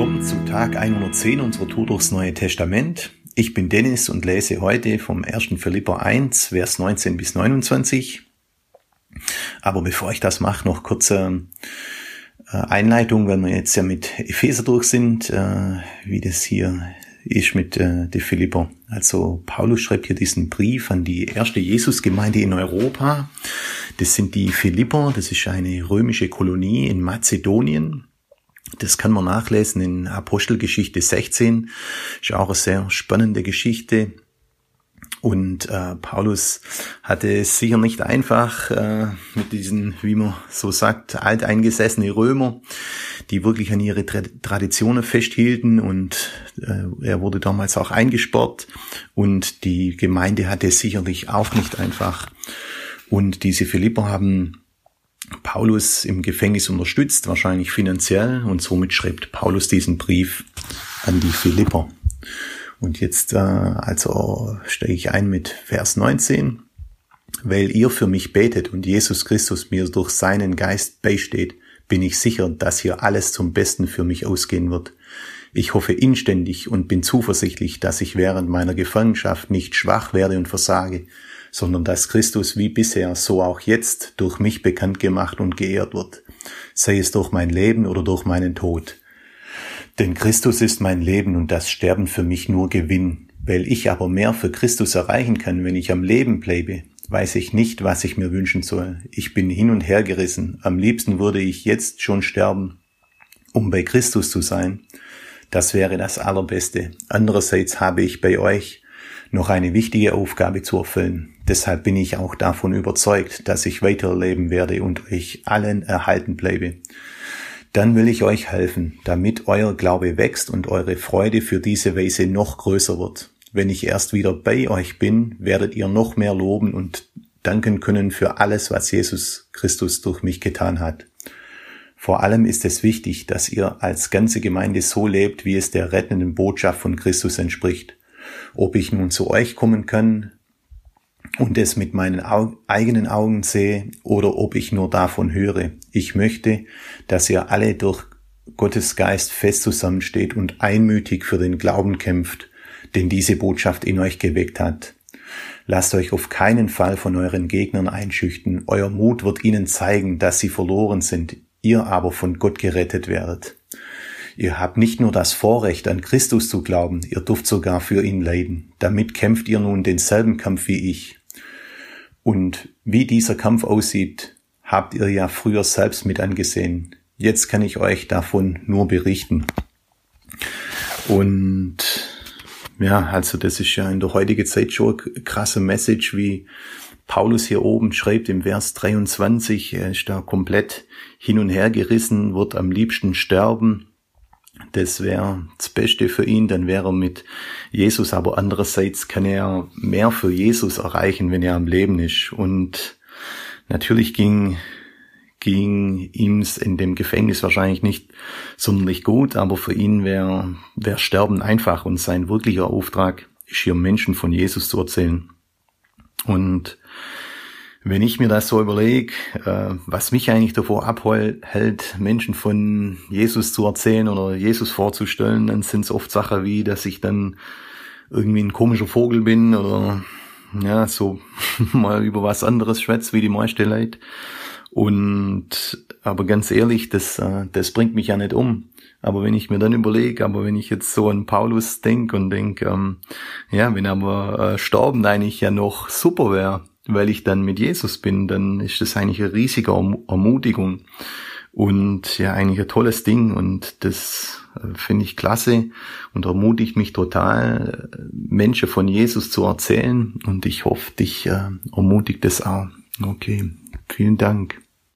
willkommen zum Tag 110 unserer Tour durchs Neue Testament. Ich bin Dennis und lese heute vom 1. Philipper 1, Vers 19 bis 29. Aber bevor ich das mache, noch kurze äh, Einleitung, weil wir jetzt ja mit Epheser durch sind, äh, wie das hier ist mit äh, der Philipper. Also Paulus schreibt hier diesen Brief an die erste Jesusgemeinde in Europa. Das sind die Philipper, das ist eine römische Kolonie in Mazedonien. Das kann man nachlesen in Apostelgeschichte 16. Ist auch eine sehr spannende Geschichte. Und äh, Paulus hatte es sicher nicht einfach äh, mit diesen, wie man so sagt, alteingesessene Römer, die wirklich an ihre Traditionen festhielten und äh, er wurde damals auch eingesperrt und die Gemeinde hatte es sicherlich auch nicht einfach. Und diese Philipper haben Paulus im Gefängnis unterstützt, wahrscheinlich finanziell, und somit schreibt Paulus diesen Brief an die Philipper. Und jetzt äh, also steige ich ein mit Vers 19. Weil ihr für mich betet und Jesus Christus mir durch seinen Geist beisteht, bin ich sicher, dass hier alles zum Besten für mich ausgehen wird. Ich hoffe inständig und bin zuversichtlich, dass ich während meiner Gefangenschaft nicht schwach werde und versage, sondern dass Christus wie bisher, so auch jetzt durch mich bekannt gemacht und geehrt wird, sei es durch mein Leben oder durch meinen Tod. Denn Christus ist mein Leben und das Sterben für mich nur Gewinn. Weil ich aber mehr für Christus erreichen kann, wenn ich am Leben bleibe, weiß ich nicht, was ich mir wünschen soll. Ich bin hin und her gerissen. Am liebsten würde ich jetzt schon sterben, um bei Christus zu sein. Das wäre das Allerbeste. Andererseits habe ich bei euch noch eine wichtige Aufgabe zu erfüllen. Deshalb bin ich auch davon überzeugt, dass ich weiterleben werde und euch allen erhalten bleibe. Dann will ich euch helfen, damit euer Glaube wächst und eure Freude für diese Weise noch größer wird. Wenn ich erst wieder bei euch bin, werdet ihr noch mehr loben und danken können für alles, was Jesus Christus durch mich getan hat. Vor allem ist es wichtig, dass ihr als ganze Gemeinde so lebt, wie es der rettenden Botschaft von Christus entspricht. Ob ich nun zu euch kommen kann und es mit meinen Au eigenen Augen sehe oder ob ich nur davon höre. Ich möchte, dass ihr alle durch Gottes Geist fest zusammensteht und einmütig für den Glauben kämpft, den diese Botschaft in euch geweckt hat. Lasst euch auf keinen Fall von euren Gegnern einschüchten. Euer Mut wird ihnen zeigen, dass sie verloren sind, ihr aber von Gott gerettet werdet. Ihr habt nicht nur das Vorrecht, an Christus zu glauben, ihr dürft sogar für ihn leiden. Damit kämpft ihr nun denselben Kampf wie ich. Und wie dieser Kampf aussieht, habt ihr ja früher selbst mit angesehen. Jetzt kann ich euch davon nur berichten. Und ja, also das ist ja in der heutigen Zeit schon eine krasse Message, wie Paulus hier oben schreibt im Vers 23, er ist da komplett hin und her gerissen, wird am liebsten sterben das wäre das Beste für ihn, dann wäre er mit Jesus, aber andererseits kann er mehr für Jesus erreichen, wenn er am Leben ist. Und natürlich ging, ging ihm's in dem Gefängnis wahrscheinlich nicht sonderlich gut, aber für ihn wäre wär Sterben einfach und sein wirklicher Auftrag ist hier Menschen von Jesus zu erzählen. Und wenn ich mir das so überlege, äh, was mich eigentlich davor abhält, Menschen von Jesus zu erzählen oder Jesus vorzustellen, dann sind es oft Sachen wie, dass ich dann irgendwie ein komischer Vogel bin oder ja, so mal über was anderes schwätze wie die meiste Leute. Und aber ganz ehrlich, das, äh, das bringt mich ja nicht um. Aber wenn ich mir dann überlege, aber wenn ich jetzt so an Paulus denke und denke, ähm, ja, wenn aber äh, Sterben eigentlich ja noch super wäre, weil ich dann mit Jesus bin, dann ist das eigentlich eine riesige Ermutigung und ja eigentlich ein tolles Ding und das äh, finde ich klasse und ermutigt mich total, Menschen von Jesus zu erzählen und ich hoffe, dich äh, ermutigt das auch. Okay, vielen Dank.